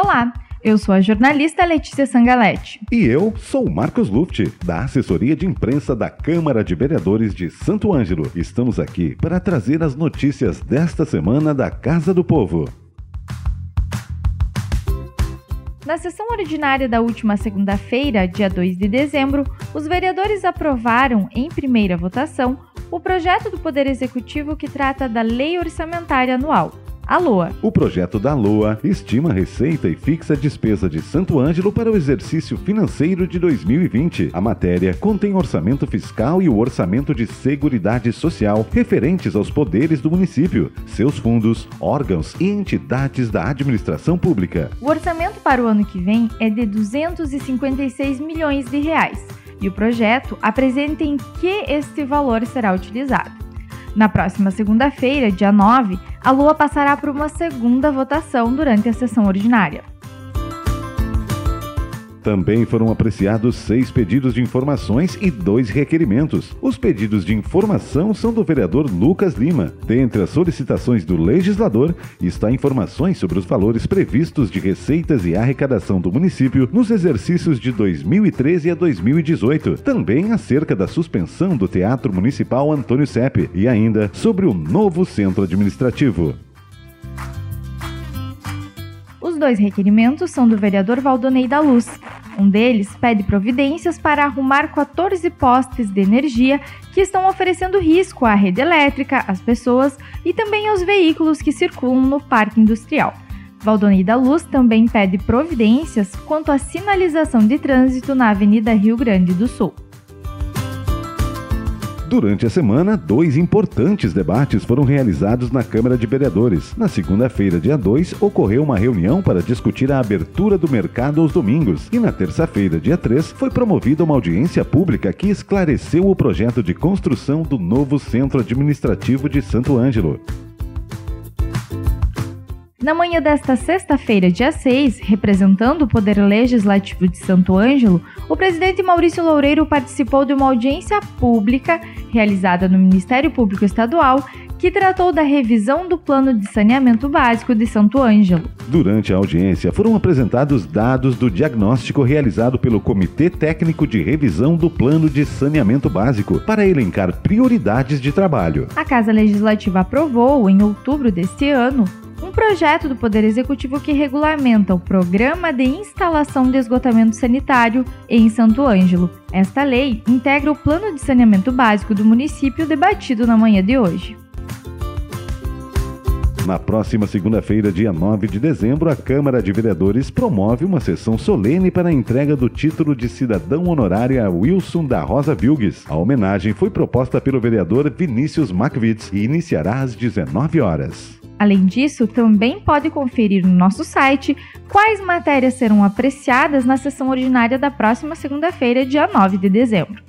Olá, eu sou a jornalista Letícia Sangalete. E eu sou o Marcos Luft, da assessoria de imprensa da Câmara de Vereadores de Santo Ângelo. Estamos aqui para trazer as notícias desta semana da Casa do Povo. Na sessão ordinária da última segunda-feira, dia 2 de dezembro, os vereadores aprovaram, em primeira votação, o projeto do Poder Executivo que trata da Lei Orçamentária Anual, a LOA. O projeto da LOA estima a receita e fixa a despesa de Santo Ângelo para o exercício financeiro de 2020. A matéria contém orçamento fiscal e o orçamento de Seguridade Social referentes aos poderes do município, seus fundos, órgãos e entidades da administração pública. O orçamento para o ano que vem é de 256 milhões de reais e o projeto apresenta em que este valor será utilizado. Na próxima segunda-feira, dia 9, a Lua passará por uma segunda votação durante a sessão ordinária. Também foram apreciados seis pedidos de informações e dois requerimentos. Os pedidos de informação são do vereador Lucas Lima. Dentre as solicitações do legislador está informações sobre os valores previstos de receitas e arrecadação do município nos exercícios de 2013 a 2018. Também acerca da suspensão do Teatro Municipal Antônio Sepe e ainda sobre o novo centro administrativo. Os dois requerimentos são do vereador Valdonei da Luz. Um deles pede providências para arrumar 14 postes de energia que estão oferecendo risco à rede elétrica, às pessoas e também aos veículos que circulam no parque industrial. Valdonei da Luz também pede providências quanto à sinalização de trânsito na Avenida Rio Grande do Sul. Durante a semana, dois importantes debates foram realizados na Câmara de Vereadores. Na segunda-feira, dia 2, ocorreu uma reunião para discutir a abertura do mercado aos domingos. E na terça-feira, dia 3, foi promovida uma audiência pública que esclareceu o projeto de construção do novo Centro Administrativo de Santo Ângelo. Na manhã desta sexta-feira, dia 6, representando o Poder Legislativo de Santo Ângelo, o presidente Maurício Loureiro participou de uma audiência pública realizada no Ministério Público Estadual que tratou da revisão do Plano de Saneamento Básico de Santo Ângelo. Durante a audiência, foram apresentados dados do diagnóstico realizado pelo Comitê Técnico de Revisão do Plano de Saneamento Básico para elencar prioridades de trabalho. A Casa Legislativa aprovou, em outubro deste ano, um projeto do Poder Executivo que regulamenta o Programa de Instalação de Esgotamento Sanitário em Santo Ângelo. Esta lei integra o Plano de Saneamento Básico do município debatido na manhã de hoje. Na próxima segunda-feira, dia 9 de dezembro, a Câmara de Vereadores promove uma sessão solene para a entrega do título de cidadão honorário a Wilson da Rosa Vilgues. A homenagem foi proposta pelo vereador Vinícius Macvitz e iniciará às 19 horas. Além disso, também pode conferir no nosso site quais matérias serão apreciadas na sessão ordinária da próxima segunda-feira, dia 9 de dezembro.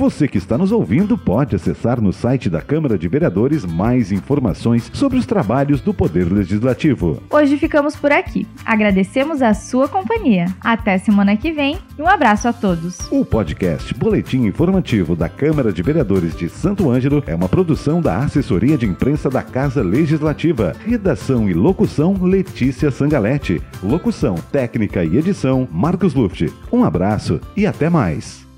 Você que está nos ouvindo pode acessar no site da Câmara de Vereadores mais informações sobre os trabalhos do Poder Legislativo. Hoje ficamos por aqui. Agradecemos a sua companhia. Até semana que vem e um abraço a todos. O podcast Boletim Informativo da Câmara de Vereadores de Santo Ângelo é uma produção da Assessoria de Imprensa da Casa Legislativa. Redação e locução Letícia Sangalete. Locução, técnica e edição Marcos Luft. Um abraço e até mais.